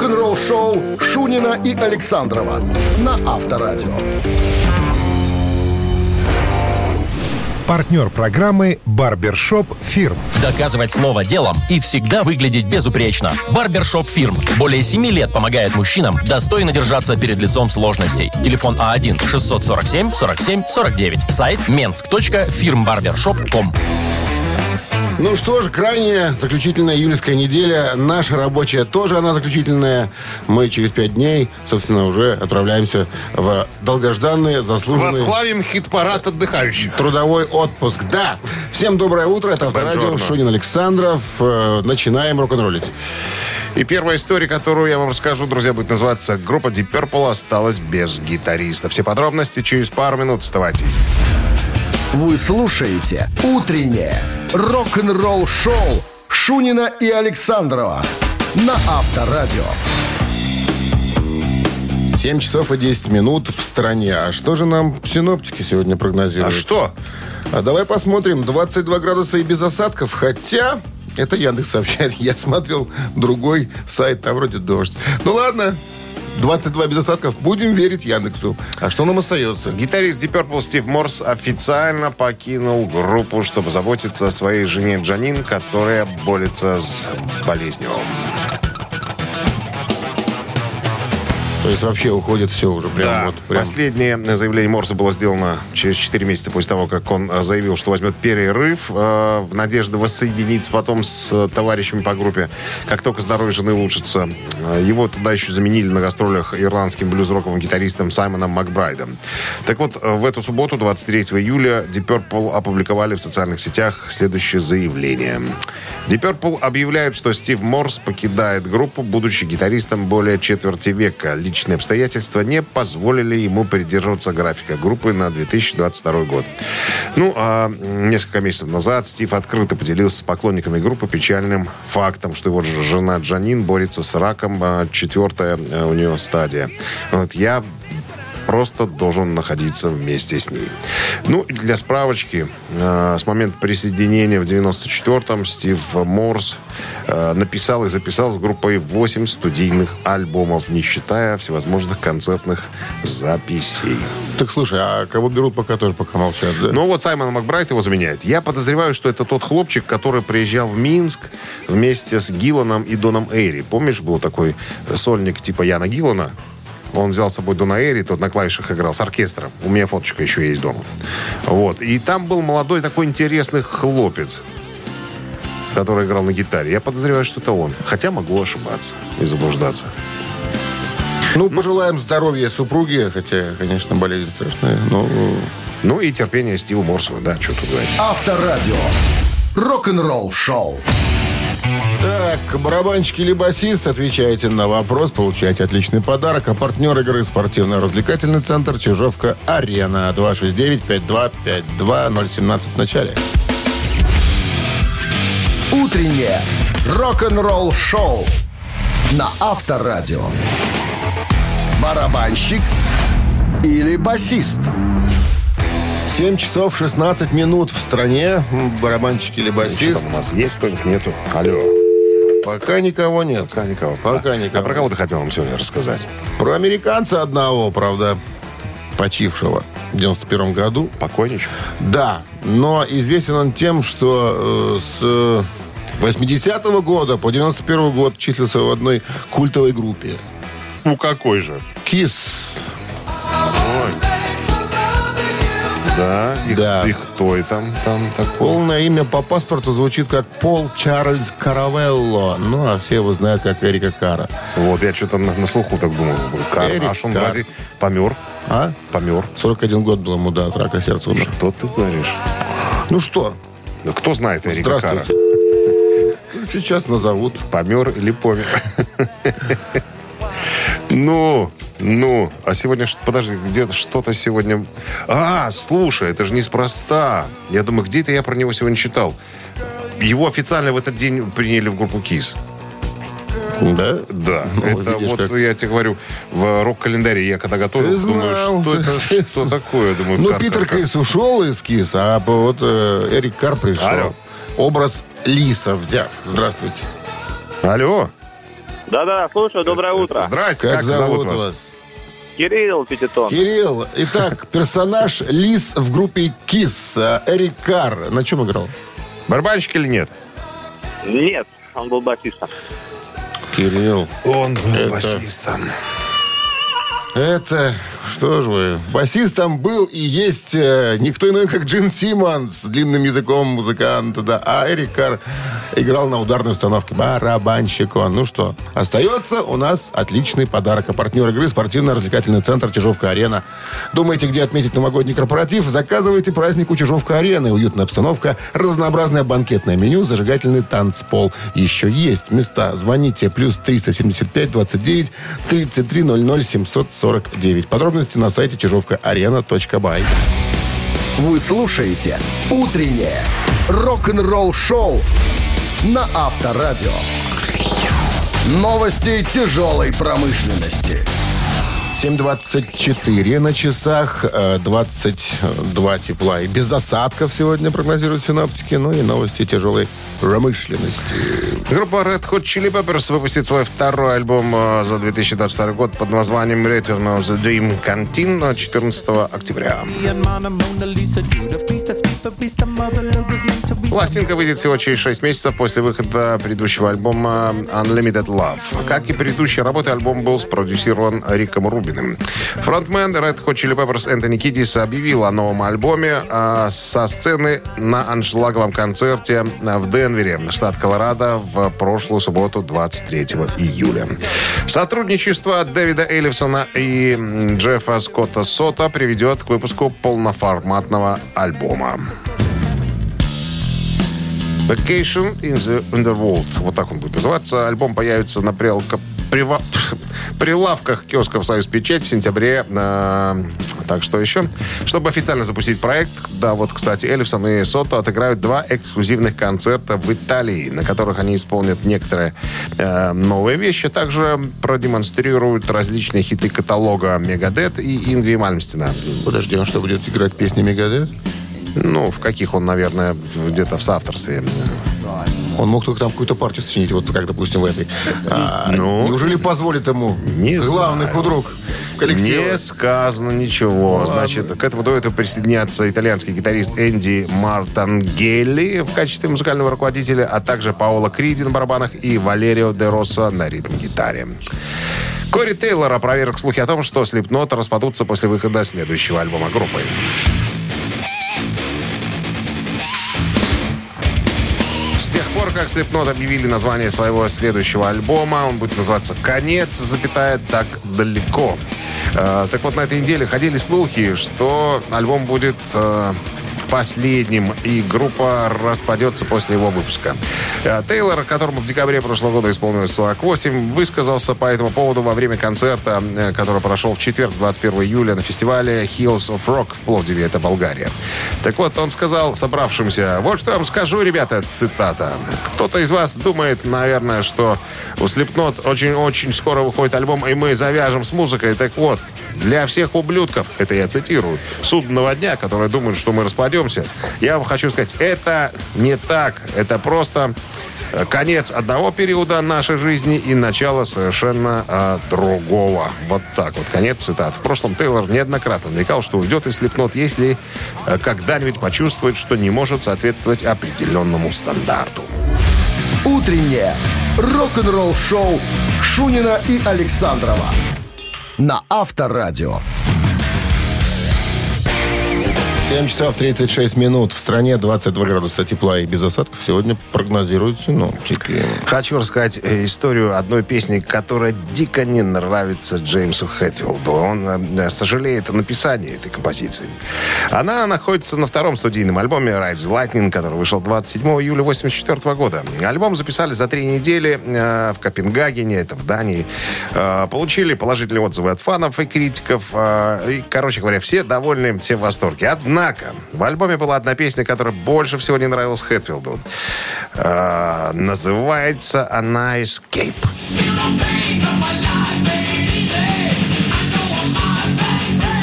Рок-н-ролл-шоу Шунина и Александрова на Авторадио. Партнер программы «Барбершоп Фирм». Доказывать слово делом и всегда выглядеть безупречно. Барбершоп Фирм. Более 7 лет помогает мужчинам достойно держаться перед лицом сложностей. Телефон А А1-647-47-49. Сайт mensk.firmbarbershop.com Ну что ж, крайняя заключительная июльская неделя. Наша рабочая тоже она заключительная. Мы через пять дней, собственно, уже отправляемся в долгожданные, заслуженные... Восславим хит-парад отдыхающих. Трудовой отпуск. Да. Всем доброе утро. Это Авторадио. Шунин Александров. Э, Начинаем рок-н-роллить. И первая история, которую я вам расскажу, друзья, будет называться «Группа Deep Purple осталась без гитариста». Все подробности через пару минут. Вставайте. Вы слушаете «Утреннее рок-н-ролл-шоу» Шунина и Александрова на Авторадио. 7 часов и 10 минут в стране. А что же нам синоптики сегодня прогнозируют? А что? А давай посмотрим. 22 градуса и без осадков. Хотя, это Яндекс сообщает. Я смотрел другой сайт, там вроде дождь. Ну ладно, 22 без осадков. Будем верить Яндексу. А что нам остается? Гитарист Deep Purple Стив Морс официально покинул группу, чтобы заботиться о своей жене Джанин, которая борется с болезнью. То есть вообще уходит все уже прям Да, вот. Прям. последнее заявление Морса было сделано через 4 месяца после того, как он э, заявил, что возьмет перерыв э, в надежде воссоединиться потом с э, товарищами по группе. Как только здоровье жены улучшится, э, его тогда еще заменили на гастролях ирландским блюз-роковым гитаристом Саймоном Макбрайдом. Так вот, э, в эту субботу, 23 июля, Deep Purple опубликовали в социальных сетях следующее заявление. Deep Purple объявляет, что Стив Морс покидает группу, будучи гитаристом более четверти века. Личные обстоятельства не позволили ему придерживаться графика группы на 2022 год. Ну, а несколько месяцев назад Стив открыто поделился с поклонниками группы печальным фактом, что его жена Джанин борется с раком, а, четвертая э, у нее стадия. Вот я просто должен находиться вместе с ней. Ну, для справочки, э, с момента присоединения в 94-м Стив Морс э, написал и записал с группой 8 студийных альбомов, не считая всевозможных концертных записей. Так слушай, а кого берут пока тоже пока молчат, да? Ну вот Саймон Макбрайт его заменяет. Я подозреваю, что это тот хлопчик, который приезжал в Минск вместе с Гилланом и Доном Эйри. Помнишь, был такой сольник типа Яна Гиллана? Он взял с собой Дона Эйри, тот на клавишах играл с оркестром. У меня фоточка еще есть дома. Вот. И там был молодой такой интересный хлопец, который играл на гитаре. Я подозреваю, что это он. Хотя могу ошибаться и заблуждаться. Ну, пожелаем здоровья супруге, хотя, конечно, болезнь страшная, но... Ну и терпение Стиву Морсу, да, что тут говорить. Авторадио. Рок-н-ролл-шоу. Так, барабанщик или басист, отвечаете на вопрос, получаете отличный подарок. А партнер игры спортивно-развлекательный центр Чижовка-Арена. 269-5252-017 в начале. Утреннее рок-н-ролл-шоу на Авторадио. Барабанщик или басист? 7 часов 16 минут в стране. Барабанщик или Что басист. там у нас есть, только нету. Алло. Пока никого нет. Пока никого. Пока А- никого. А про кого ты хотел нам сегодня рассказать? Про американца одного, правда, почившего в 91 году. Покойничек? Да, но известен он тем, что э, с 80 года по 91 год числился в одной культовой группе. Ну, какой же? Кис. Да, и, Да. и кто и там, там такой? Полное имя по паспорту звучит как Пол Чарльз Каравелло. Ну, а все его знают как Эрика Кара. Вот, я что-то на, на слуху так думал. Кар, Эрик а что он Кар. вроде помер? А? Помер. 41 год был ему, да, от рака сердца умер. Что ты говоришь? Ну что, Ну, кто знает Эрика Кара? здравствуйте. Сейчас назовут. Помер или помер? Ну, ну, а сегодня, подожди, где-то что-то сегодня... А, слушай, это же неспроста. Я думаю, где-то я про него сегодня читал. Его официально в этот день приняли в группу КИС. Да? Да, Ну, это видишь, вот как. я тебе говорю, в рок-календаре я когда готовил, Ты думаю, знал, что ты- это, что такое? Думаю, Ну, Кар, Питер Кар. Крис ушел из КИС, а вот э, Эрик Кар пришел. Алло. Образ Лиса взяв. Здравствуйте. Алло, Да-да, слушаю, доброе утро. Здрасте, Как, как, зовут вас? Кирилл Пятитон. Кирилл. Итак, персонаж Лис в группе Кис. э, Эрик Карр. На чем играл? Барабанщик или нет? Нет, он был басистом. Кирилл. Он был Это- басистом. Это, что же вы, басистом был и есть э, никто иной, как Джин Симмонс с длинным языком музыканта, да. А Эрик Карр играл на ударной установке. Барабанщик он. Ну что, остается у нас отличный подарок. А партнер игры спортивно-развлекательный центр Чижовка-Арена. Думаете, где отметить новогодний корпоратив? Заказывайте праздник у Чижовка-Арены. Уютная обстановка, разнообразное банкетное меню, зажигательный танцпол. Еще есть места. Звоните. Плюс 375 29 33 00 749. Подробности на сайте чижовкаарена.бай. Вы слушаете «Утреннее рок-н-ролл-шоу» на Авторадио. Новости тяжелой промышленности. 7.24 на часах, э, 22 тепла и без осадков сегодня прогнозируют синаптики. Ну и новости тяжелой промышленности. Группа Red Hot Chili Peppers выпустит свой второй альбом э, за 2022 год под названием Return of the Dream Canteen 14 октября. Пластинка выйдет всего через 6 месяцев после выхода предыдущего альбома Unlimited Love. Как и предыдущие работы, альбом был спродюсирован Риком Рубиным. Фронтмен Red Hot Chili Peppers Энтони Кидис объявил о новом альбоме э, со сцены на аншлаговом концерте в Денвере, штат Колорадо, в прошлую субботу, 23 июля. Сотрудничество Дэвида Эллифсона и Джеффа Скотта Сота приведет к выпуску полноформатного альбома. Vacation in the Underworld. Вот так он будет называться. Альбом появится на прилавка- прива- прилавках киосков «Союз Печать» в сентябре. Э, Так что еще? Чтобы официально запустить проект, да, вот, кстати, Эллифсон и Сото отыграют два эксклюзивных концерта в Италии, на которых они исполнят некоторые э, новые вещи. Также продемонстрируют различные хиты каталога Мегадет и Ингви Мальмстина. Подожди, он что, будет играть песни Мегадет? Ну, в каких он, наверное, где-то в соавторстве. Он мог только там какую-то партию сочинить, вот как, допустим, в этой. А, Ну, неужели позволит ему не главный знаю. худрук коллектива? Не сказано ничего. Значит, к этому дуэту присоединятся итальянский гитарист Энди Мартангелли в качестве музыкального руководителя, а также Паоло Криди на барабанах и Валерио де Росса на ритм-гитаре. Кори Тейлор опроверг слухи о том, что Слепнот распадутся после выхода следующего альбома группы. Как Слепнот объявили название своего следующего альбома, он будет называться «Конец, запятая, так далеко». Э, так вот, на этой неделе ходили слухи, что альбом будет э, последним, и группа распадется после его выпуска. Э, Тейлор, которому в декабре прошлого года исполнилось 48, высказался по этому поводу во время концерта, э, который прошел в четверг, 21 июля, на фестивале Hills of Rock в Пловдиве, это Болгария. Так вот, он сказал собравшимся, вот что я вам скажу, ребята, цитата. Кто-то из вас думает, наверное, что у Slipknot очень-очень скоро выходит альбом, и мы завяжем с музыкой. Так вот, для всех ублюдков, это я цитирую, судного дня, которые думают, что мы распадемся, я вам хочу сказать, это не так. Это просто э, конец одного периода нашей жизни и начало совершенно э, другого. Вот так вот. Конец цитат. В прошлом Тейлор неоднократно намекал, что уйдет из Слепнот, если э, когда-нибудь почувствует, что не может соответствовать определенному стандарту. Утреннее рок-н-ролл-шоу Шунина и Александрова на Авторадио. 7 часов 36 минут. В стране 22 градуса тепла и без осадков. Сегодня прогнозируют синоптики. Хочу рассказать э, историю одной песни, которая дико не нравится Джеймсу Хэтфилду. Он э, сожалеет о написании этой композиции. Она находится на втором студийном альбоме the Lightning, который вышел 27 июля 1984 года. Альбом записали за три недели э, в Копенгагене, это в Дании. Э, получили положительные отзывы от фанов и критиков. э, короче говоря, все довольны, все в восторге. Однако, в альбоме была одна песня, которая больше всего не нравилась Хэтфилду. Э, называется она «Escape».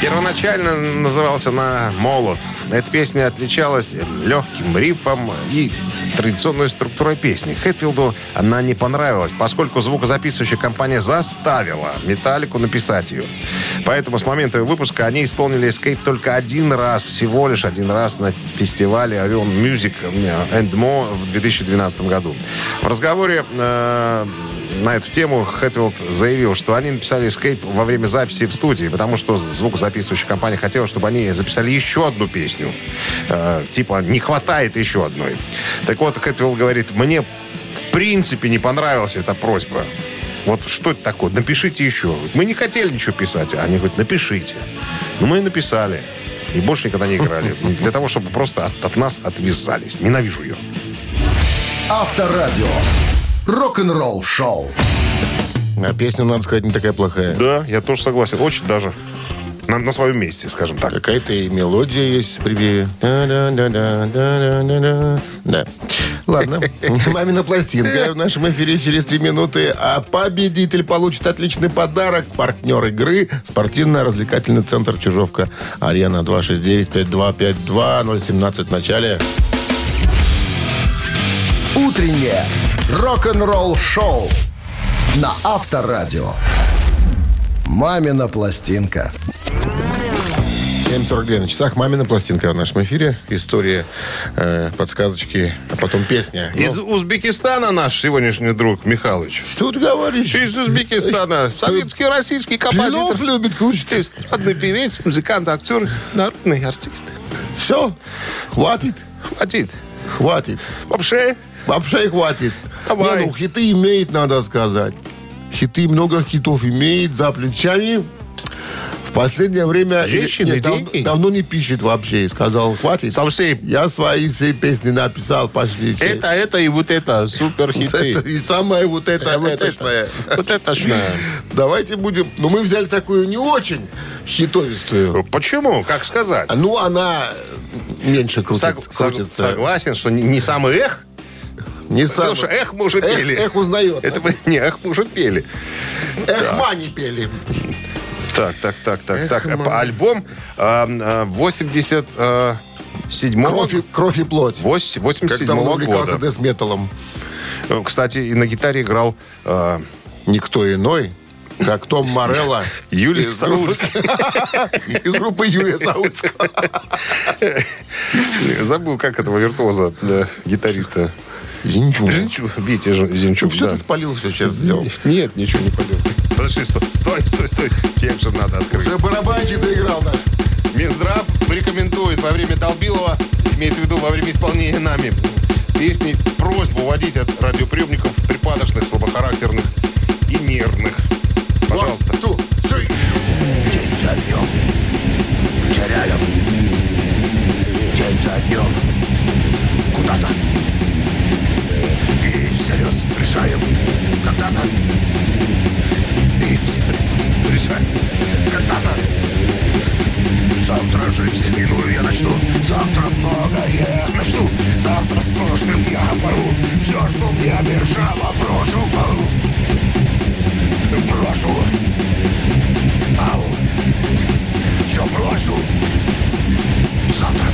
Первоначально назывался она «Молот». Эта песня отличалась легким рифом и традиционной структурой песни. Хэтфилду она не понравилась, поскольку звукозаписывающая компания заставила Металлику написать ее. Поэтому с момента ее выпуска они исполнили Escape только один раз, всего лишь один раз на фестивале Avion Music and More в 2012 году. В разговоре э, на эту тему Хэтфилд заявил, что они написали Escape во время записи в студии, потому что звукозаписывающая компания хотела, чтобы они записали еще одну песню. Э, типа, не хватает еще одной. Так вот, Хэтфилд говорит, мне в принципе не понравилась эта просьба. Вот что это такое? Напишите еще. Мы не хотели ничего писать. Они говорят, напишите. Ну, мы и написали. И больше никогда не играли. Для того, чтобы просто от, от нас отвязались. Ненавижу ее. Авторадио. Рок-н-ролл шоу. А песня, надо сказать, не такая плохая. Да, я тоже согласен. Очень даже на, на своем месте, скажем так. Какая-то и мелодия есть. Да-да-да-да-да-да-да. Да. Ладно. Мамина пластинка в нашем эфире через три минуты. А победитель получит отличный подарок. Партнер игры. Спортивно-развлекательный центр Чижовка. Арена 269-5252. 017 в начале. Утреннее рок-н-ролл шоу на Авторадио. Мамина пластинка. 7.42 на часах. Мамина пластинка в нашем эфире. История, э, подсказочки, а потом песня. Ну, Из Узбекистана наш сегодняшний друг Михалыч. что ты говоришь? Из Узбекистана. Советский, российский композитор. любит кушать. Эстрадный певец, музыкант, актер, народный артист. Все, хватит, Хватит. хватит. Вообще, Вообще хватит. Давай. Не, ну, хиты имеет, надо сказать. Хиты, много хитов имеет за плечами. В последнее время... Женщины, Нет, дав- давно не пишет вообще. Сказал, хватит. совсем. Я свои все песни написал, пошли все. Это, это и вот это, супер хиты. Это и самое вот это, вот этошное. это, вот это. Давайте будем... Ну, мы взяли такую не очень хитовистую. Почему? Как сказать? Ну, она меньше крутится. Сог- сог- крутится. согласен, что не самый эх. Не сам... что эх мы уже Эх, пели. эх узнает. Это мы- не, эх мы уже пели. Эх, мани пели. Так, так, так, так, Эх, так. мама. Альбом а, а, 87 Кровь, и- кровь и плоть. 87 Когда он увлекался года. десметалом. Э, Кстати, и на гитаре играл а, Никто иной, как Том Морелло. Юлий из группы- Из группы Юрия Саутского. Забыл, как этого виртуоза, да, гитариста. Зинчук. Зинчу- Витя Зинчук, Все да. ты спалил, все сейчас сделал. Нет, ничего не полил. Подожди, стой, стой, стой, стой. Текст же надо открыть. Уже барабанчик заиграл наш. Минздрав рекомендует во время Долбилова, имеется в виду во время исполнения нами, песни просьбу уводить от радиоприемников припадочных, слабохарактерных и нервных. Пожалуйста. One, two, three. День за днем теряем День за днем Куда-то И всерьез решаем. Когда-то. И всерьез решаем. Когда-то. Завтра жизнь иную я начну. Завтра многое начну. Завтра с прошлым я порву. Все, что мне мешало, брошу Брошу Ау. Все брошу Завтра.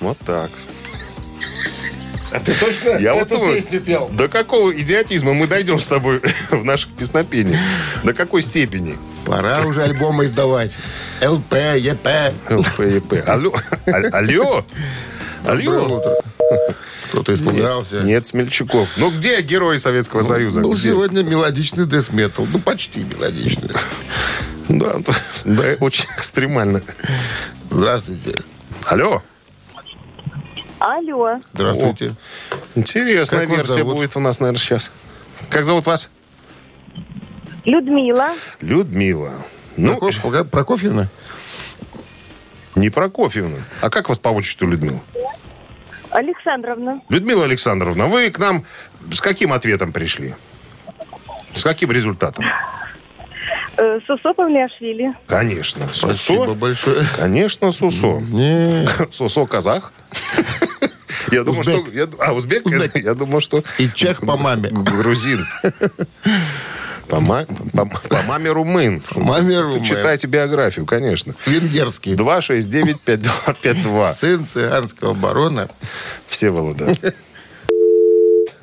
Вот так. А ты точно Я вот эту думаю, песню пел? До какого идиотизма мы дойдем с тобой в наших песнопениях? До какой степени? Пора уже альбомы издавать. ЛП, ЕП. Алло? Аль- Алло? Доброе Алло? утро. Кто-то испугался. Нет, Смельчаков. Ну где герои Советского Союза? Был Где? сегодня мелодичный десметал. Ну, почти мелодичный. Да, да, очень экстремально. Здравствуйте. Алло? Алло, Здравствуйте. Интересная Как версия зовут? будет у нас, наверное, сейчас. Как зовут вас? Людмила. Людмила. Ну, Прокоф- Прокофьевна? не Прокофьевна. А как вас по отчеству Людмила? Александровна. Людмила Александровна, вы к нам с каким ответом пришли? С каким результатом? Э, Сусо Павлиашвили. Конечно. Спасибо Сусо. большое. Конечно, Сусо. Не. Сусо казах. Я думаю, что... Узбек. я- А, узбек? Узбек. Я думал, что... И чех по маме. Грузин. По, ма- по- по маме румын. По маме румын. Читайте биографию, конечно. Венгерский. 269-5252. Сын цыганского барона. Все Волода.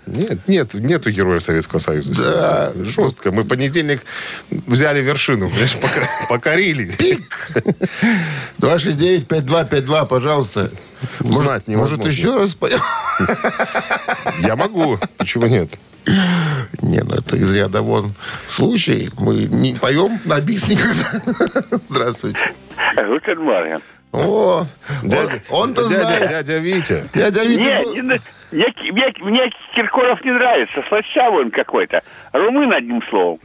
Нет, нет, нету героев Советского Союза. Да. Жестко. Мы в понедельник взяли вершину, понимаешь, покорили. 269-5252, пожалуйста. Узнать Может, невозможно. еще раз поем? Я могу. Почему нет? Не, ну это из ряда вон случай. Мы не поем на бис никогда. Здравствуйте. Гутен. О, Дядя, он- он-то дядя, знает. дядя Витя. Дядя Витя Не, был- не мне, мне, мне Киркоров не нравится. Слащавый он какой-то. Румын, одним словом.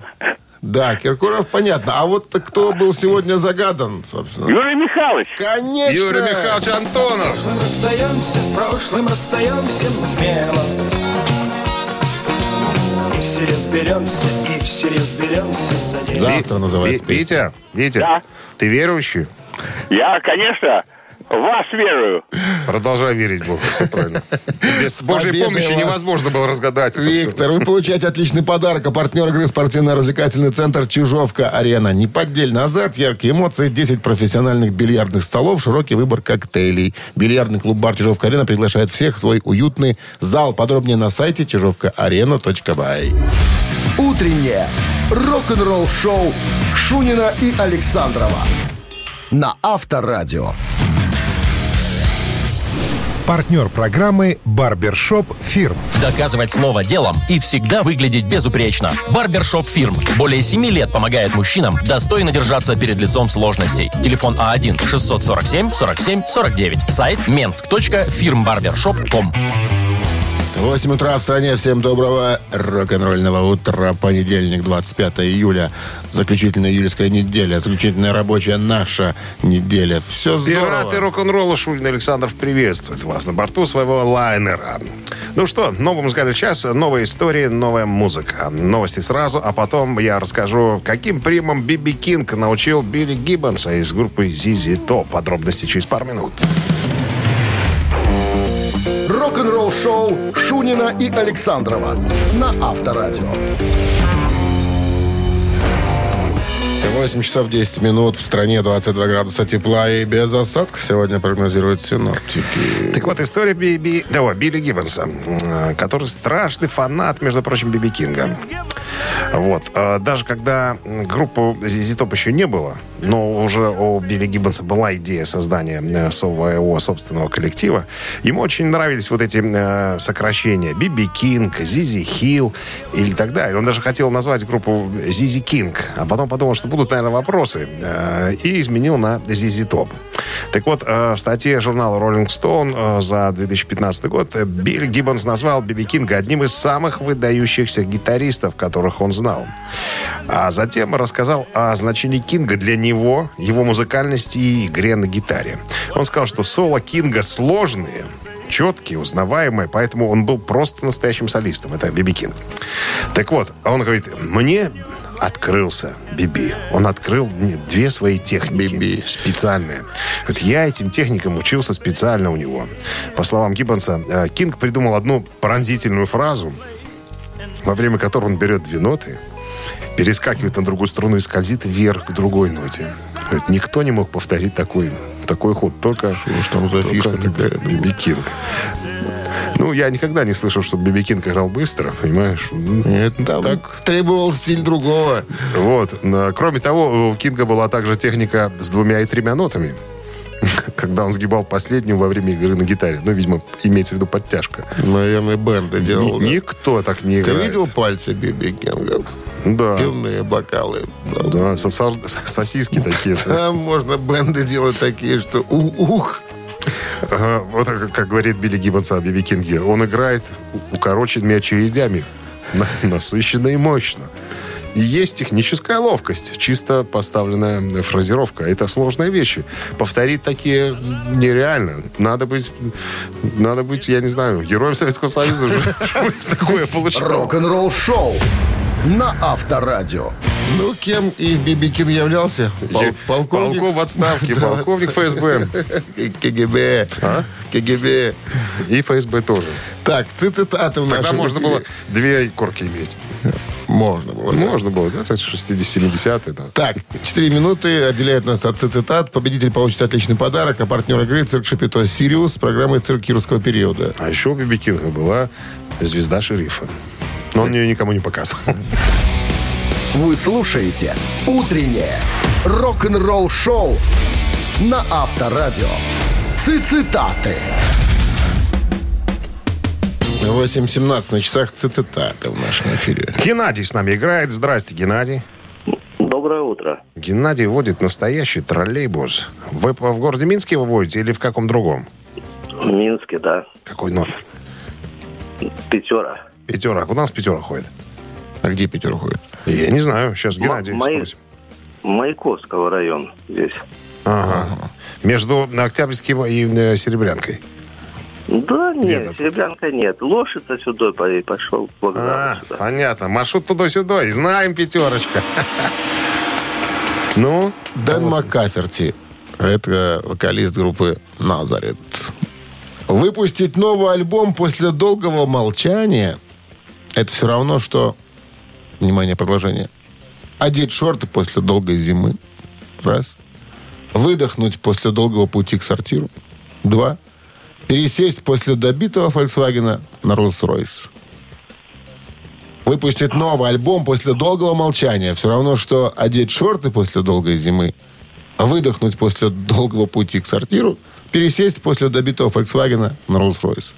Да, Киркоров понятно. А вот кто был сегодня загадан, собственно? Юрий Михайлович. Конечно! Юрий Михайлович Антонов. Расстаемся с прошлым, расстаемся мы смело И все разберемся, и все разберемся за день Завтра называется. Витя, Витя, Да. ты верующий? Я, конечно, вас верую. Продолжай верить Богу, все правильно. Без Божьей помощи вас. невозможно было разгадать. Виктор, вы получаете отличный подарок. А партнер игры спортивно-развлекательный центр «Чижовка-арена». Неподдельный азарт, яркие эмоции, 10 профессиональных бильярдных столов, широкий выбор коктейлей. Бильярдный клуб-бар «Чижовка-арена» приглашает всех в свой уютный зал. Подробнее на сайте чижовкаарена.бай. Утреннее рок-н-ролл-шоу Шунина и Александрова на Авторадио. Партнер программы «Барбершоп Фирм». Доказывать слово делом и всегда выглядеть безупречно. Барбершоп Фирм. Более 7 лет помогает мужчинам достойно держаться перед лицом сложностей. Телефон А А1-647-47-49. Сайт mensk.firmbarbershop.com 8 утра в стране. Всем доброго рок-н-ролльного утра. Понедельник, 25 июля. Заключительная июльская неделя. Заключительная рабочая наша неделя. Все Пираты здорово. рок-н-ролла Шульин Александров приветствует вас на борту своего лайнера. Ну что, новый музыкальный час, новые истории, новая музыка. Новости сразу, а потом я расскажу, каким примом Биби Кинг научил Билли Гиббонса из группы ZZ Top. Подробности через пару минут. Рок-н-ролл-шоу Шунина и Александрова на Авторадио. 8 часов 10 минут. В стране 22 градуса тепла и без осадков сегодня прогнозируют синоптики. Так вот, история Биби, да, Билли Гиббонса, м, который страшный фанат, между прочим, Биби Кинга. Вот. э, Даже когда м, группы ZZ Top еще не было, но уже у Билли Гиббонса была идея создания э, своего собственного коллектива, ему очень нравились вот эти э, сокращения. Би Би Кинг, Зи Зи Хилл или так далее. Он даже хотел назвать группу Зи Зи Кинг, а потом подумал, что будут, наверное, вопросы, э, и изменил на ZZ Top. Так вот, в статье журнала Rolling Stone за 2015 год Билли Гиббонс назвал Би Би Кинга одним из самых выдающихся гитаристов, которых он знал. А затем рассказал о значении Кинга для него, его музыкальности и игре на гитаре. Он сказал, что соло Кинга сложные, четкие, узнаваемые, поэтому он был просто настоящим солистом. Это Биби Кинг. Так вот, он говорит, мне открылся Биби. Он открыл мне две свои техники. Биби. Специальные. Вот я этим техникам учился специально у него. По словам Гиббонса, э, Кинг придумал одну пронзительную фразу, во время которой он берет две ноты, перескакивает на другую струну и скользит вверх к другой ноте. Говорит, никто не мог повторить такой, такой ход, только что там за фишка такая? Би Би Кинг. Ну, я никогда не слышал, что Би Би Кинг играл быстро, понимаешь? Нет, там Так. требовал стиль другого. Вот. Кроме того, у Кинга была также техника с двумя и тремя нотами. Когда он сгибал последнюю во время игры на гитаре. Ну, видимо, имеется в виду подтяжка. Наверное, бенды делал. Ни-. Никто так не Ты играет. видел пальцы Би Би Кинга? Да. Пивные бокалы. Да. Да, со- со- сосиски такие. Там можно бенды делать такие, что ух. Вот как, говорит Билли Гиббонс о Биби Кинге. Он играет укороченными очередями. на- Насыщенно и мощно. И есть техническая ловкость, чисто поставленная фразировка. Это сложные вещи. Повторить такие нереально. Надо быть, надо быть, я не знаю, героем Советского Союза, чтобы такое получалось. Рок-н-ролл-шоу на Авторадио. Ну, кем и Би Би Кинг являлся? Пол- полковник? Полков в отставке, полковник ФСБ. КГБ. А? КГБ. И ФСБ тоже. Так, цитаты у Тогда нашего можно было две корки иметь. Можно было. да. Можно было, да? Это 60-70-е, да. Так, 4 минуты отделяют нас от цитат. Победитель получит отличный подарок, а партнер игры «Цирк Шапито Сириус» с программой «Цирк юрского периода». А еще у Би Би Кинга была звезда шерифа. Но он ее никому не показывал. Вы слушаете «Утреннее рок-н-ролл-шоу» на Авторадио. Цитаты. 8.17 на часах цитаты в нашем эфире. Геннадий с нами играет. Здрасте, Геннадий. Доброе утро. Геннадий водит настоящий троллейбус. Вы в городе Минске его водите или в каком другом? В Минске, да. Какой номер? Пятера. Пятера. Куда у нас пятера ходит? А где Питер уходит? Я не знаю. Сейчас Геннадий мои- спросим. Маяковского район здесь. Ага. Между Октябрьским и э, Серебрянкой. Да Где-то нет, тут. Серебрянка нет. Лошадь сюда по- и пошел А, сюда. понятно. Маршрут туда-сюда. И знаем пятерочка. Ну, Дэн Маккаферти. Это вокалист группы «Назарет». Выпустить новый альбом после долгого молчания – это все равно, что... Внимание, продолжение. Одеть шорты после долгой зимы. Раз. Выдохнуть после долгого пути к сортиру. Два. Пересесть после добитого Volkswagen на Rolls-Royce. Выпустить новый альбом после долгого молчания. Все равно, что одеть шорты после долгой зимы, выдохнуть после долгого пути к сортиру, пересесть после добитого Volkswagen на Rolls-Royce.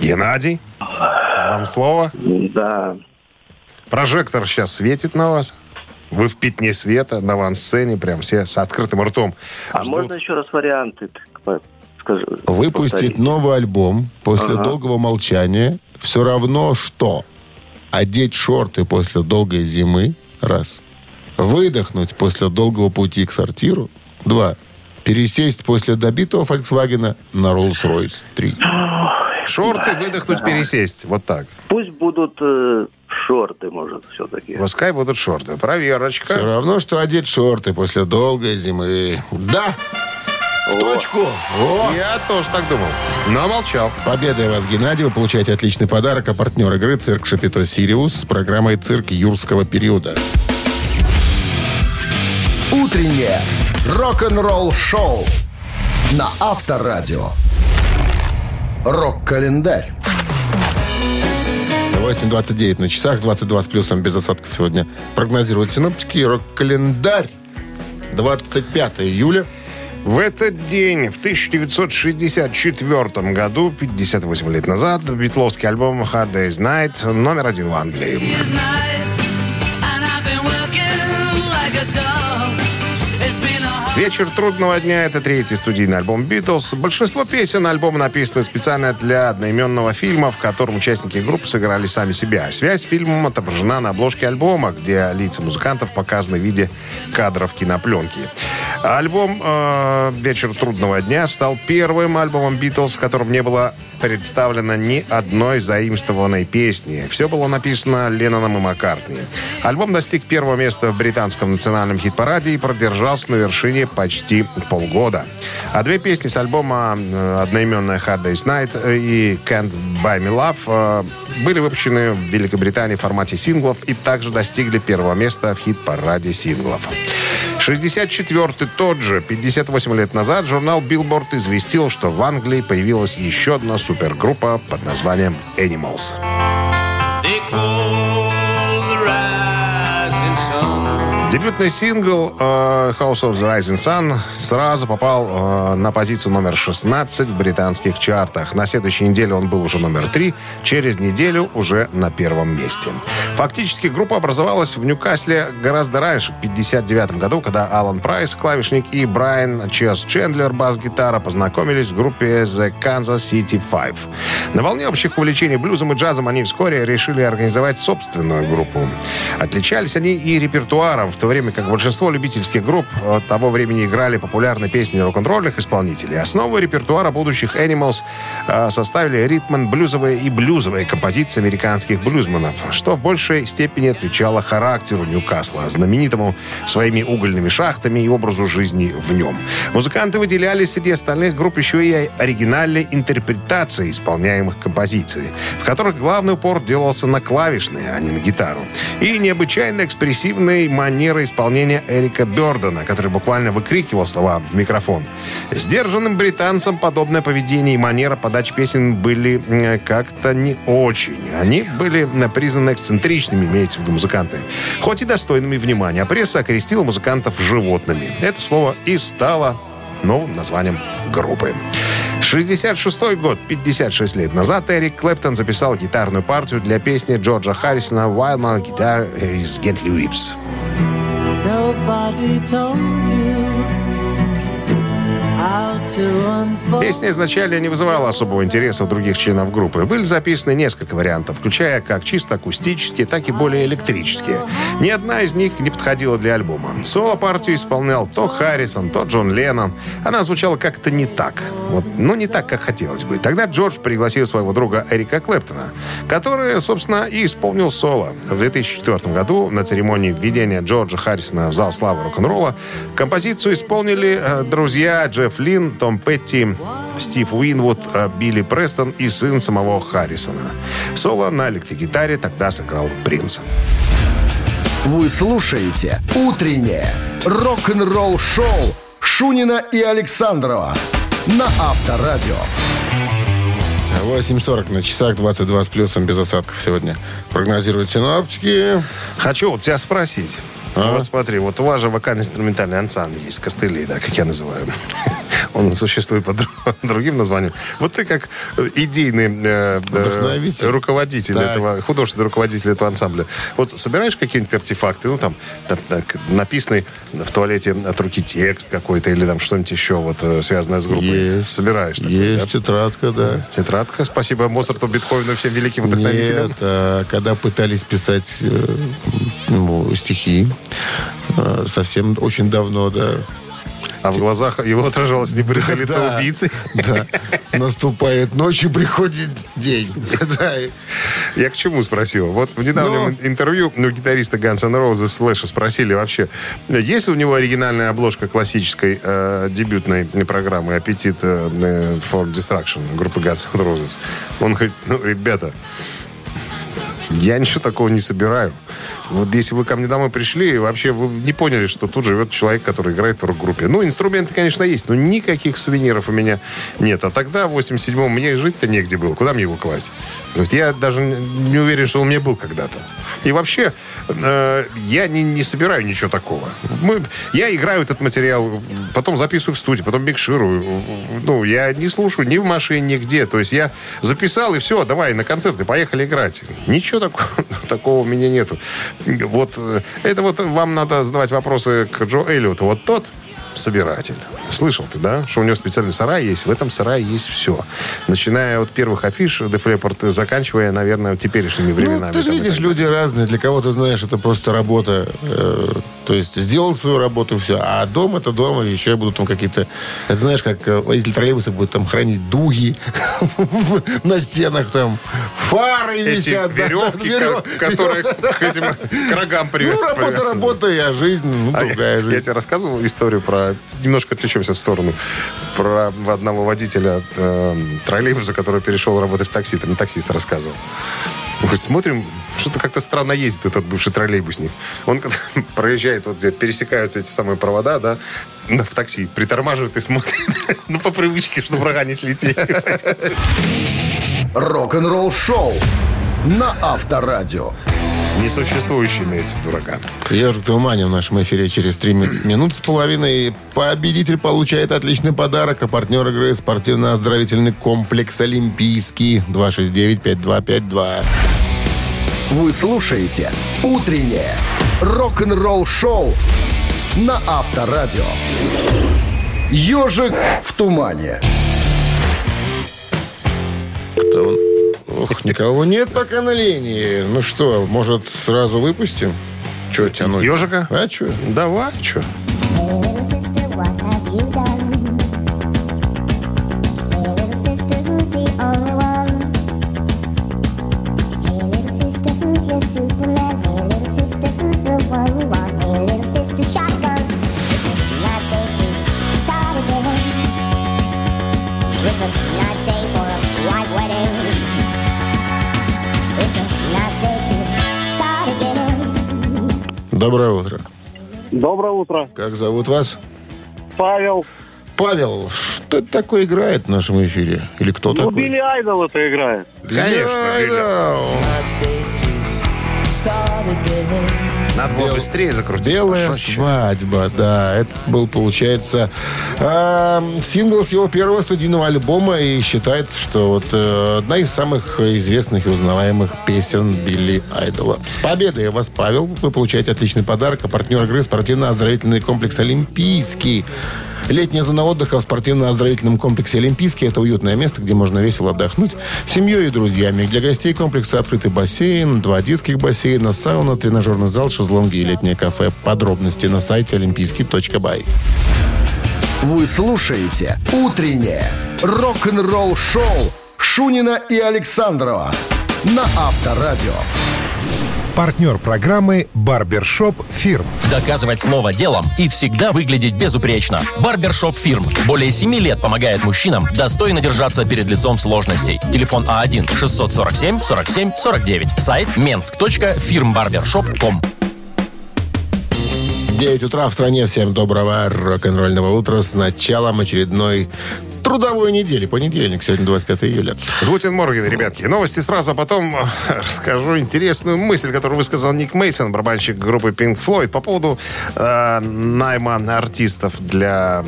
Геннадий, вам слово. Да. Прожектор сейчас светит на вас. Вы в пятне света, на ван-сцене, прям все с открытым ртом. А ждут. можно еще раз варианты? Скажи, Выпустить повтори. новый альбом после Ага. долгого молчания все равно, что одеть шорты после долгой зимы, раз. Выдохнуть после долгого пути к сортиру, два. Пересесть после добитого Volkswagen на Rolls-Royce, три. Шорты, выдохнуть, пересесть. Вот так. Пусть будут э, шорты, может, все-таки. Пускай будут шорты. Проверочка. Все равно, что одеть шорты после долгой зимы. Да! В точку! О! Я тоже так думал. Но молчал. Победой вас, Геннадий. Вы получаете отличный подарок. А партнер игры «Цирк Шапито Сириус» с программой «Цирк юрского периода». Утреннее рок-н-ролл-шоу на Авторадио. Рок-календарь. 8.29 на часах, 22 с плюсом без осадков сегодня прогнозируют синоптики. Рок-календарь. 25 июля. В этот день, в 1964 году, 58 лет назад, битловский альбом «Hard Day's Night» номер один в Англии. «Вечер трудного дня» — это третий студийный альбом «Битлз». Большинство песен альбома написаны специально для одноименного фильма, в котором участники группы сыграли сами себя. Связь с фильмом отображена на обложке альбома, где лица музыкантов показаны в виде кадров кинопленки. Альбом э, «Вечер трудного дня» стал первым альбомом «Битлз», в котором не было представлено ни одной заимствованной песни. Все было написано Ленноном и Маккартни. Альбом достиг первого места в британском национальном хит-параде и продержался на вершине почти полгода. А две песни с альбома э, одноименная «Hard Day's Night» и «Can't Buy Me Love» э, были выпущены в Великобритании в формате синглов и также достигли первого места в хит-параде синглов. 64-й тот же, 58 лет назад, журнал Billboard известил, что в Англии появилась еще одна супергруппа под названием Animals. Дебютный сингл э, House of the Rising Sun сразу попал э, на позицию номер 16 в британских чартах. На следующей неделе он был уже номер 3, через неделю уже на первом месте. Фактически группа образовалась в Ньюкасле гораздо раньше, в 59 году, когда Алан Прайс, клавишник, и Брайан Чес Чендлер, бас-гитара, познакомились в группе The Kansas City Five. На волне общих увлечений блюзом и джазом они вскоре решили организовать собственную группу. Отличались они и репертуаром. В то время как большинство любительских групп э, того времени играли популярные песни рок-н-ролльных исполнителей. Основу репертуара будущих Animals э, составили ритм, блюзовые и блюзовые композиции американских блюзманов, что в большей степени отвечало характеру Ньюкасла, знаменитому своими угольными шахтами и образу жизни в нем. Музыканты выделялись среди остальных групп еще и оригинальной интерпретацией исполняемых композиций, в которых главный упор делался на клавишные, а не на гитару. И необычайно экспрессивной манерой исполнения Эрика Бёрдена, который буквально выкрикивал слова в микрофон. Сдержанным британцам подобное поведение и манера подачи песен были как-то не очень. Они были признаны эксцентричными, имеется в виду музыканты, хоть и достойными внимания. А пресса окрестила музыкантов животными. Это слово и стало новым названием группы. 66 год, 56 лет назад, Эрик Клэптон записал гитарную партию для песни Джорджа Харрисона «While my guitar is gently weeps». nobody told you. Песня изначально не вызывала особого интереса у других членов группы. Были записаны несколько вариантов, включая как чисто акустические, так и более электрические. Ни одна из них не подходила для альбома. Соло-партию исполнял то Харрисон, то Джон Леннон. Она звучала как-то не так. Вот, ну, не так, как хотелось бы. Тогда Джордж пригласил своего друга Эрика Клэптона, который, собственно, и исполнил соло. В 2004 году на церемонии введения Джорджа Харрисона в зал славы рок-н-ролла композицию исполнили э, друзья Джефф Лин, Том Петти, Стив Уинвуд, э, Билли Престон и сын самого Харрисона. Соло на электрогитаре тогда сыграл Принц. Вы слушаете «Утреннее рок-н-ролл-шоу» Шунина и Александрова на Авторадио. 8.40 на часах, 22 с плюсом, без осадков сегодня. Прогнозируют синоптики. Хочу вот тебя спросить. А? Вот смотри, вот у вас же вокально-инструментальный ансамбль есть, костыли, да, как я называю. Он существует под дру- другим названием. Вот ты как э, идейный э, э, руководитель Так. этого, художественный руководитель этого ансамбля. Вот собираешь какие-нибудь артефакты, ну там, там, так, написанный в туалете от руки текст какой-то или там что-нибудь еще вот э, связанное с группой? Есть. Собираешь такое, Есть да? тетрадка, да. Тетрадка. Спасибо Моцарту, и всем великим вдохновителям. Нет, а, когда пытались писать ну, стихи, совсем очень давно, да. А в глазах его отражалось небритое лицо Да, убийцы. Да. Наступает ночь и приходит день. Да. Я к чему спросил? Вот в недавнем Ну. интервью у гитариста Guns N' Roses Слэша спросили вообще, есть ли у него оригинальная обложка классической э, дебютной программы «Аппетит э, for Destruction» группы Guns N' Roses. Он говорит, ну, ребята, я ничего такого не собираю. Вот если вы ко мне домой пришли, вообще вы не поняли, что тут живет человек, который играет в рок-группе. Ну, инструменты, конечно, есть, но никаких сувениров у меня нет. А тогда, в 87-м, мне жить-то негде было. Куда мне его класть? То есть я даже не уверен, что он мне был когда-то. И вообще, э, я не, не собираю ничего такого. Мы, я играю этот материал, потом записываю в студии, потом микширую. Ну, я не слушаю ни в машине, нигде. То есть я записал, и все, давай на концерты, поехали играть. Ничего такого, такого у меня нету. Вот э, это вот вам надо задавать вопросы к Джо Эллиоту. Вот тот собиратель. Слышал ты, да? Что у него специальный сарай есть. В этом сарае есть все. Начиная от первых афиш Def Leppard, заканчивая, наверное, теперешними временами. Ну, ты же видишь, люди разные. Для кого-то, знаешь, это просто работа. э, то есть сделал свою работу, все. А дом это дом, и еще будут там какие-то... Это знаешь, как э, водитель троллейбуса будет там хранить дуги на стенах там. Фары Эти висят. веревки, да, верев- которые к этим к рогам привязаны. Ну, работа, работа, а жизнь, ну, А другая я, жизнь. я тебе рассказывал историю про... Немножко отвлечемся в сторону. Про одного водителя э, троллейбуса, который перешел работать в такси. Там таксист рассказывал. Говорит, смотрим, что-то как-то странно ездит этот бывший троллейбусник. Он проезжает, вот где пересекаются эти самые провода, да, в такси, притормаживает и смотрит, ну, по привычке, чтобы врага не слетели. Рок-н-ролл-шоу на Авторадио. Несуществующий имеется в дурака. Ежик Тумани в нашем эфире через три ми- минуты с половиной. Победитель получает отличный подарок, а партнер игры спортивно-оздоровительный комплекс «Олимпийский» 269-5252. Вы слушаете «Утреннее рок-н-ролл-шоу» на Авторадио. «Ежик в тумане». Кто он? Ох, никого нет пока на линии. Ну что, может, сразу выпустим? Че тянуть? Ежика? А что? Давай, что? Hey, little sister, who's the one? Доброе утро. Доброе утро. Как зовут вас? Павел. Павел, что это такое играет в нашем эфире? Или кто Ну, такой? Билли Айдол это играет. Конечно, Билли Айдол. Надо было быстрее закрутить. Белая свадьба, да. Это был, получается, эм, сингл с его первого студийного альбома. И считается, что вот э, одна из самых известных и узнаваемых песен Билли Айдола. С победой вас, Павел. Вы получаете отличный подарок. А партнер игры спортивно-оздоровительный комплекс «Олимпийский». Летняя зона отдыха в спортивно-оздоровительном комплексе «Олимпийский» – это уютное место, где можно весело отдохнуть семьей и друзьями. Для гостей комплекса открытый бассейн, два детских бассейна, сауна, тренажерный зал, шезлонги и летнее кафе. Подробности на сайте олимпийский.бай. Вы слушаете «Утреннее рок-н-ролл-шоу» Шунина и Александрова на Авторадио. Партнер программы «Барбершоп Фирм». Доказывать слово делом и всегда выглядеть безупречно. Барбершоп Firm. Более 7 лет помогает мужчинам достойно держаться перед лицом сложностей. Телефон А А1-647-47-49. Сайт mensk.firmbarbershop.com 9 утра в стране. Всем доброго рок-н-ролльного утра с началом очередной трудовой недели. Понедельник, сегодня 25 июля. Guten Morgen, ребятки. Новости сразу, а потом э, расскажу интересную мысль, которую высказал Ник Мейсон, барабанщик группы Pink Floyd, по поводу э, найма артистов для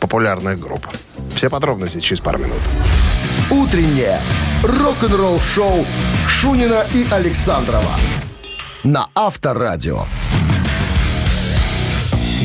популярных групп. Все подробности через пару минут. Утреннее рок-н-ролл-шоу Шунина и Александрова на Авторадио.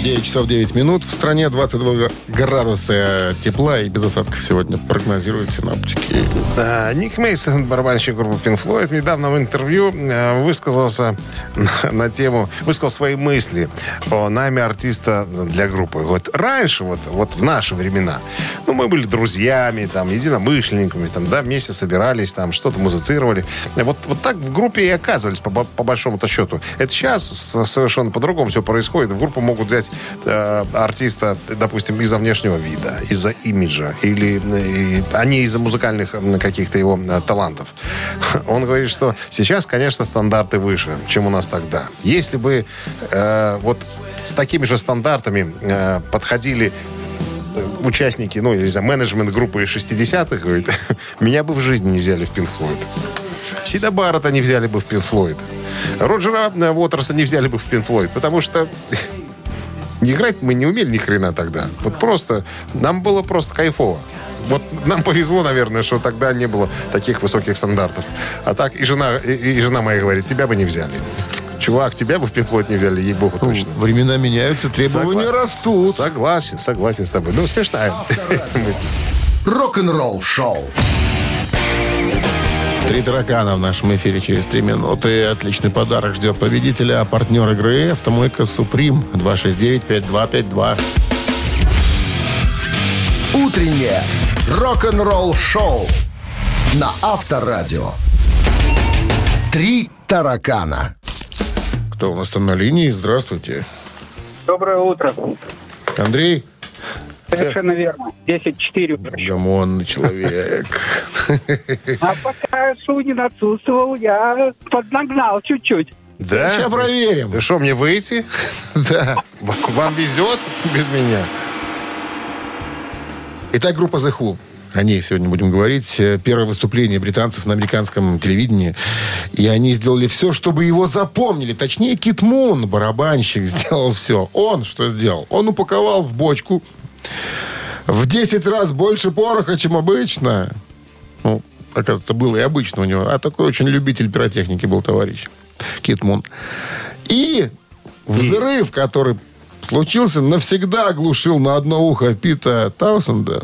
9 часов 9 минут. В стране 22 градуса тепла и без осадков сегодня прогнозируют синаптики. Э, Ник Мейсон, барабанщик группы Pink Floyd, недавно в интервью э, высказался на, на тему, высказал свои мысли о найме артиста для группы. Вот раньше, вот, вот в наши времена, ну, мы были друзьями, там, единомышленниками, там, да, вместе собирались, там, что-то музицировали. Вот, вот так в группе и оказывались, по, по большому-то счету. Это сейчас совершенно по-другому все происходит. В группу могут взять э, артиста, допустим, из-за внешнего вида, из-за имиджа, или э, а не из-за музыкальных каких-то его э, талантов. Он говорит, что сейчас, конечно, стандарты выше, чем у нас тогда. Если бы э, вот с такими же стандартами э, подходили э, участники, ну, или за менеджмент группы из 60-х, говорит, меня бы в жизни не взяли в Pink Floyd. Сида Баррета не взяли бы в Pink Floyd. Роджера э, Уотерса не взяли бы в Pink Floyd, потому что играть мы не умели ни хрена тогда. Вот просто, нам было просто кайфово. Вот нам повезло, наверное, что тогда не было таких высоких стандартов. А так и жена, и, и жена моя говорит, тебя бы не взяли. Чувак, тебя бы в Пинк не взяли, ей-богу, точно. Времена меняются, требования Согла- растут. Согласен, согласен с тобой. Ну, смешная мысль. Рок-н-ролл-шоу. Три таракана в нашем эфире через три минуты. Отличный подарок ждет победителя. А партнер игры «Автомойка Суприм» 269-5252. Утреннее рок-н-ролл-шоу на Авторадио. Три таракана. Кто у нас там на линии? Здравствуйте. Доброе утро. Андрей? Совершенно верно. 10-4. Гомонный человек. А пока Шунин отсутствовал, я поднагнал чуть-чуть. Да? Сейчас проверим. Да что, мне выйти? Да. Вам везет без меня? Итак, группа The Who. О ней сегодня будем говорить. Э, Первое выступление британцев на американском телевидении. И они сделали все, чтобы его запомнили. Точнее, Кит Мун, барабанщик, сделал все. Он что сделал? Он упаковал в бочку в 10 раз больше пороха, чем обычно. Ну, оказывается, было и обычно у него. А такой очень любитель пиротехники был товарищ. Кит Мун. И взрыв, который случился, навсегда оглушил на одно ухо Пита Таусенда.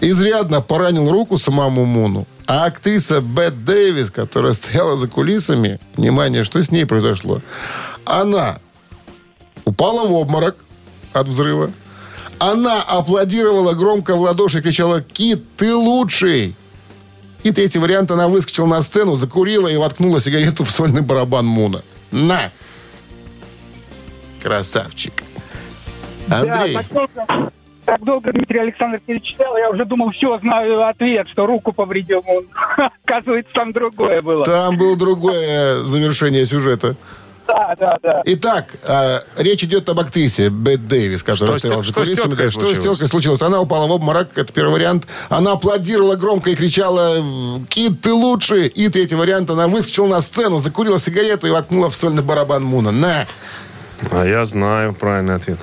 Изрядно поранил руку самому Муну. А актриса Бет Дэвис, которая стояла за кулисами, внимание, что с ней произошло? Она упала в обморок от взрыва. Она аплодировала громко в ладоши и кричала «Кит, ты лучший!» И третий вариант, она выскочила на сцену, закурила и воткнула сигарету в сольный барабан Муна. На! Красавчик. Андрей. Да, так долго, так долго Дмитрий Александр перечислял, я уже думал, все, знаю ответ, что руку повредил он. Оказывается, там другое было. Там было другое завершение сюжета. Да, да, да. Итак, э, речь идет об актрисе Бет Дэвис, которая Что с что с Да, Что с случилось? теткой случилось? Она упала в обморок, это первый вариант. Она аплодировала громко и кричала «Кит, ты лучший!» И третий вариант, она выскочила на сцену, закурила сигарету и воткнула в сольный барабан Муна. На! А я знаю правильный ответ.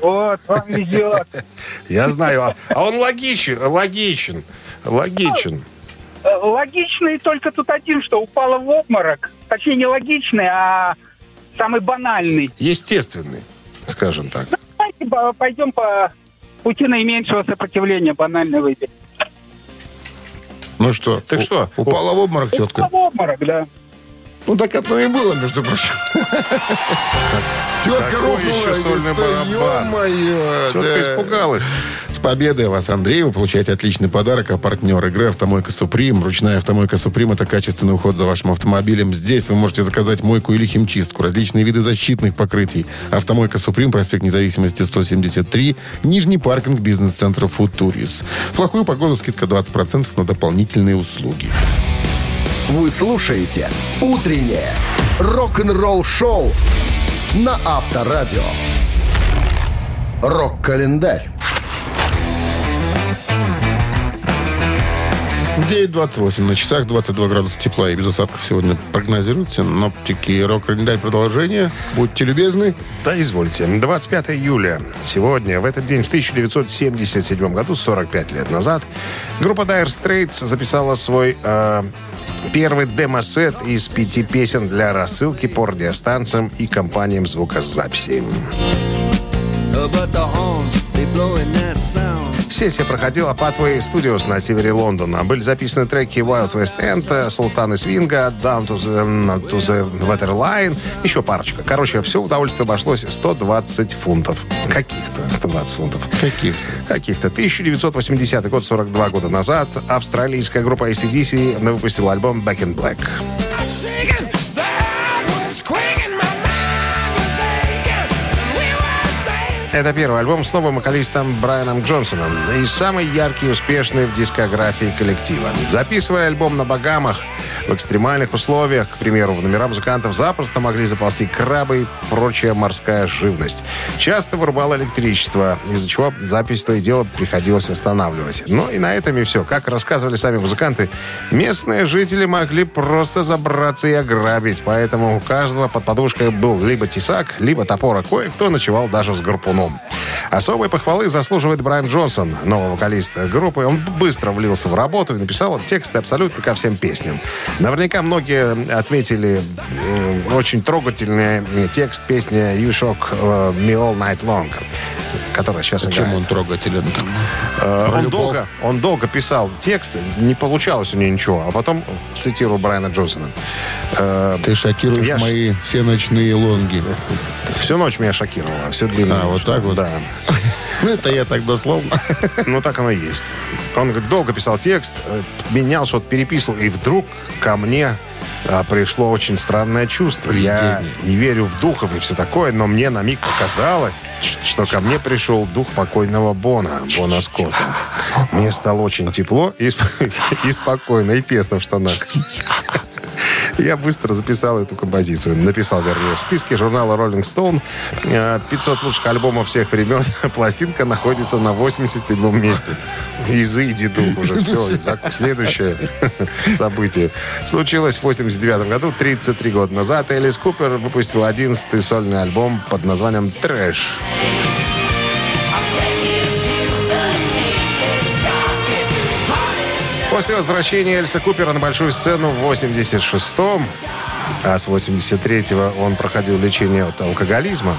Вот, вам везет. Я знаю. А, а он логичен, логичен, логичен. Э, Логичный только тут один, что упала в обморок. Точнее, не логичный, а самый банальный. Естественный, скажем так. Давайте по- пойдем по пути наименьшего сопротивления, банально выберем. Ну что? Так у- что? Упала в обморок тетка. Упала в обморок, да. Ну так оно и было, между прочим. Тетка рухнула. еще сольный барабан? «Да ё-моё, Тетка да». испугалась. С победой вас, Андрей. Вы получаете отличный подарок. А партнер игры «Автомойка Суприм». Ручная «Автомойка Суприм» — это качественный уход за вашим автомобилем. Здесь вы можете заказать мойку или химчистку, различные виды защитных покрытий. «Автомойка Суприм», проспект Независимости, 173, Нижний паркинг бизнес-центра «Футурис». Плохую погоду скидка 20% на дополнительные услуги. Вы слушаете «Утреннее рок-н-ролл-шоу» на Авторадио. Рок-календарь. 9.28 на часах, 22 градуса тепла и без осадков сегодня прогнозируют синоптики. Рок-календарь продолжение. Будьте любезны. Да, извольте. 25 июля. Сегодня, в этот день, в 1977 году, 45 лет назад, группа Dire Straits записала свой э, первый демосет из пяти песен для рассылки по радиостанциям и компаниям звукозаписи. But the horns, they blowing that sound. Сессия проходила по Pathway Studios на севере Лондона. Были записаны треки Wild West End, Султаны Свинга, Down to the, to the Waterline, еще парочка. Короче, все удовольствие обошлось 120 фунтов. Каких-то 120 фунтов. Каких-то. Каких-то. 1980 год, 42 года назад, австралийская группа ACDC выпустила альбом Back in Black. Это первый альбом с новым вокалистом Брайаном Джонсоном и самый яркий и успешный в дискографии коллектива. Записывая альбом на Багамах в экстремальных условиях, к примеру, в номера музыкантов запросто могли заползти крабы и прочая морская живность. Часто вырубало электричество, из-за чего запись то и дело приходилось останавливать. Но и на этом и все. Как рассказывали сами музыканты, местные жители могли просто забраться и ограбить, поэтому у каждого под подушкой был либо тесак, либо топор, а кое-кто ночевал даже с гарпуном. Особой похвалы заслуживает Брайан Джонсон, новый вокалист группы. Он быстро влился в работу и написал тексты абсолютно ко всем песням. Наверняка многие отметили м, очень трогательный текст песни «You Shock э, Me All Night Long», которая сейчас Чем играет. он трогателен там? Э, Он любовь? долго, он долго писал тексты, не получалось у него ничего. А потом, цитирую Брайана Джонсона, э, Ты шокируешь Я мои все ночные лонги. всю ночь меня шокировало, все длинное. А, вот так вот? Да. Ну, это я так дословно. Ну, так оно и есть. Он говорит, долго писал текст, э, менял, что-то переписывал, и вдруг ко мне а, пришло очень странное чувство. Я не верю в духов и все такое, но мне на миг показалось, что ко мне пришел дух покойного Бона, Бона Скотта. Мне стало очень тепло и, и спокойно, и тесно в штанах. Я быстро записал эту композицию. Написал, вернее, в списке журнала Rolling Stone э, 500 лучших альбомов всех времен. Пластинка находится на 87 месте. Изыди дух уже. Все, следующее событие. Случилось в 89 году, 33 года назад. Элис Купер выпустил 11-й сольный альбом под названием «Трэш». После возвращения Эльса Купера на большую сцену в 86-м а с 83-го он проходил лечение от алкоголизма.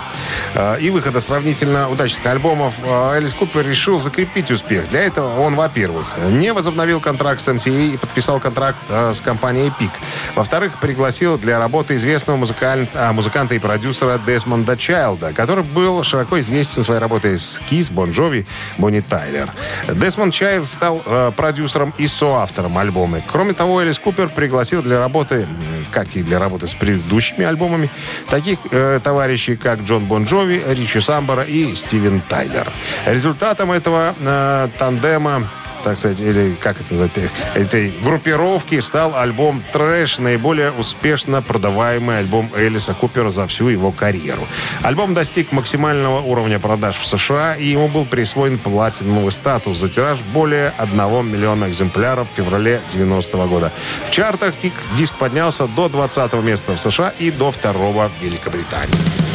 Э, И выхода сравнительно удачных альбомов э, Элис Купер решил закрепить успех. Для этого он, во-первых, не возобновил контракт с MCA и подписал контракт э, с компанией Epic. Во-вторых, пригласил для работы известного музыкаль- а, музыканта и продюсера Десмонда Чайлда, который был широко известен своей работой с Kiss, Бон Джови, Бонни Тайлер. Десмонд Чайлд стал э, продюсером и соавтором альбома. Кроме того, Элис Купер пригласил для работы, как и для работы с предыдущими альбомами, таких э, товарищей, как Джон Бон Джови, Ричи Самбора и Стивен Тайлер. Результатом этого э, тандема так сказать, или как это назвать, э, этой группировки стал альбом «Trash», наиболее успешно продаваемый альбом Элиса Купера за всю его карьеру. Альбом достиг максимального уровня продаж в США, и ему был присвоен платиновый статус за тираж более 1 миллиона экземпляров в феврале 90 года. В чартах диск поднялся до 20 места в США и до второго в Великобритании.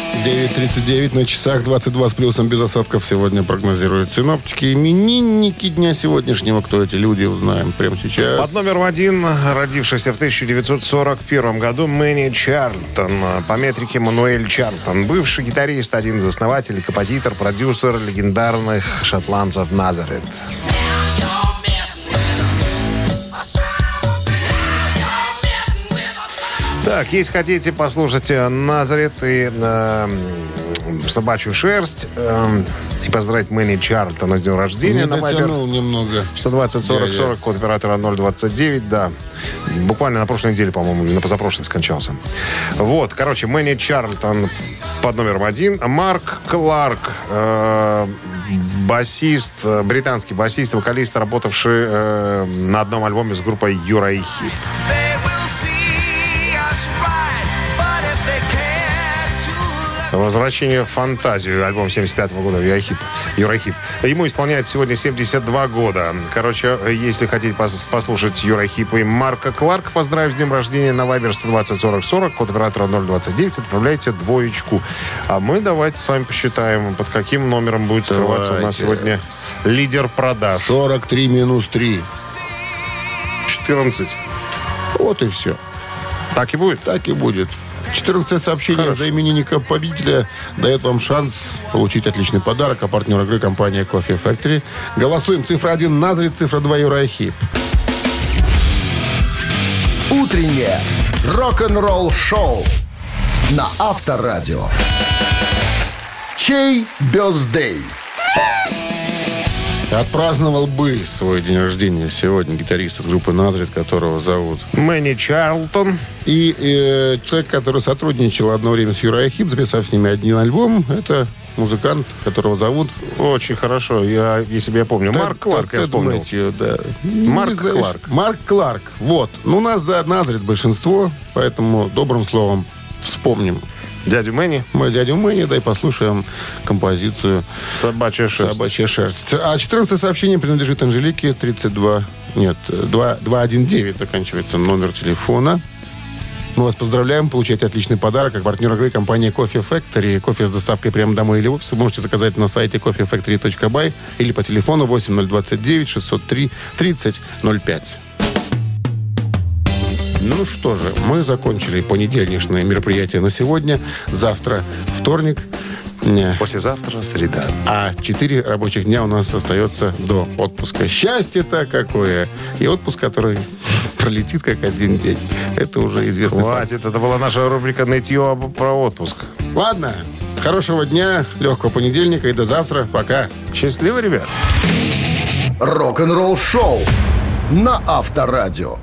9.39 на часах, 22 с плюсом без осадков сегодня прогнозируют синоптики. Именинники дня сегодняшнего, кто эти люди, узнаем прямо сейчас. Под номером один, родившийся в 1941 году, Мэнни Чарлтон. По метрике Мануэль Чарлтон. Бывший гитарист, один из основателей, композитор, продюсер легендарных шотландцев Назарет. Так, если хотите послушать Назарет и э, собачью шерсть э, и поздравить Мэнни Чарлтона с днем рождения Не на дотянул немного. 120 40 Я- я- 40, код оператора 029, да. Буквально на прошлой неделе, по-моему, или на позапрошлой скончался. Вот, короче, Мэнни Чарлтон под номером один. Марк Кларк, э, басист, э, британский басист, вокалист, работавший э, на одном альбоме с группой Юра и Хип. Возвращение в фантазию. Альбом 75 года Юрахип. Юрахип. Ему исполняется сегодня 72 года. Короче, если хотите пос- послушать Юрахипа и Марка Кларк, поздравив с днем рождения на Viber 120 40 40, код оператора 029, отправляйте двоечку. А мы давайте с вами посчитаем, под каким номером будет скрываться у нас Давайте. сегодня лидер продаж. 43 минус 3. 14. Вот и все. Так и будет? Так и будет. 14 сообщение Хорошо. за именинника победителя дает вам шанс получить отличный подарок. А партнер игры компания Coffee Factory. Голосуем. Цифра 1 Назарит, цифра 2 Юрахип. Утреннее рок-н-ролл шоу на Авторадио. Чей бездей? Отпраздновал бы свой день рождения сегодня гитарист из группы Назарит, которого зовут. Мэнни Чарлтон. И э, человек, который сотрудничал одно время с Юрой Хип, записав с ними один альбом, это музыкант, которого зовут... Очень хорошо, я, если бы я помню. Марк Как- Кларк, как я вспомнил. думаете, да. Марк знаешь. Кларк. Марк Кларк. Вот. Ну, у нас за Назарит большинство, поэтому добрым словом вспомним Дядю Мэнни. мой дядю Мэнни, да и послушаем композицию Собачья шерсть. «Собачья шерсть». А 14 сообщение принадлежит Анжелике, 32... Нет, 2, 219 заканчивается номер телефона. Мы вас поздравляем, получаете отличный подарок. Как партнер игры компания Coffee Factory. Кофе с доставкой прямо домой или в офис вы можете заказать на сайте coffeefactory.by или по телефону 8029 603 3005. Ну что же, мы закончили понедельничное мероприятие на сегодня. Завтра вторник. Не. Послезавтра среда. А четыре рабочих дня у нас остается до отпуска. Счастье-то какое! И отпуск, который пролетит как один день. Это уже известно. Хватит, это была наша рубрика «Нытье про отпуск». Ладно, хорошего дня, легкого понедельника и до завтра. Пока. Счастливо, ребят. Рок-н-ролл шоу на Авторадио.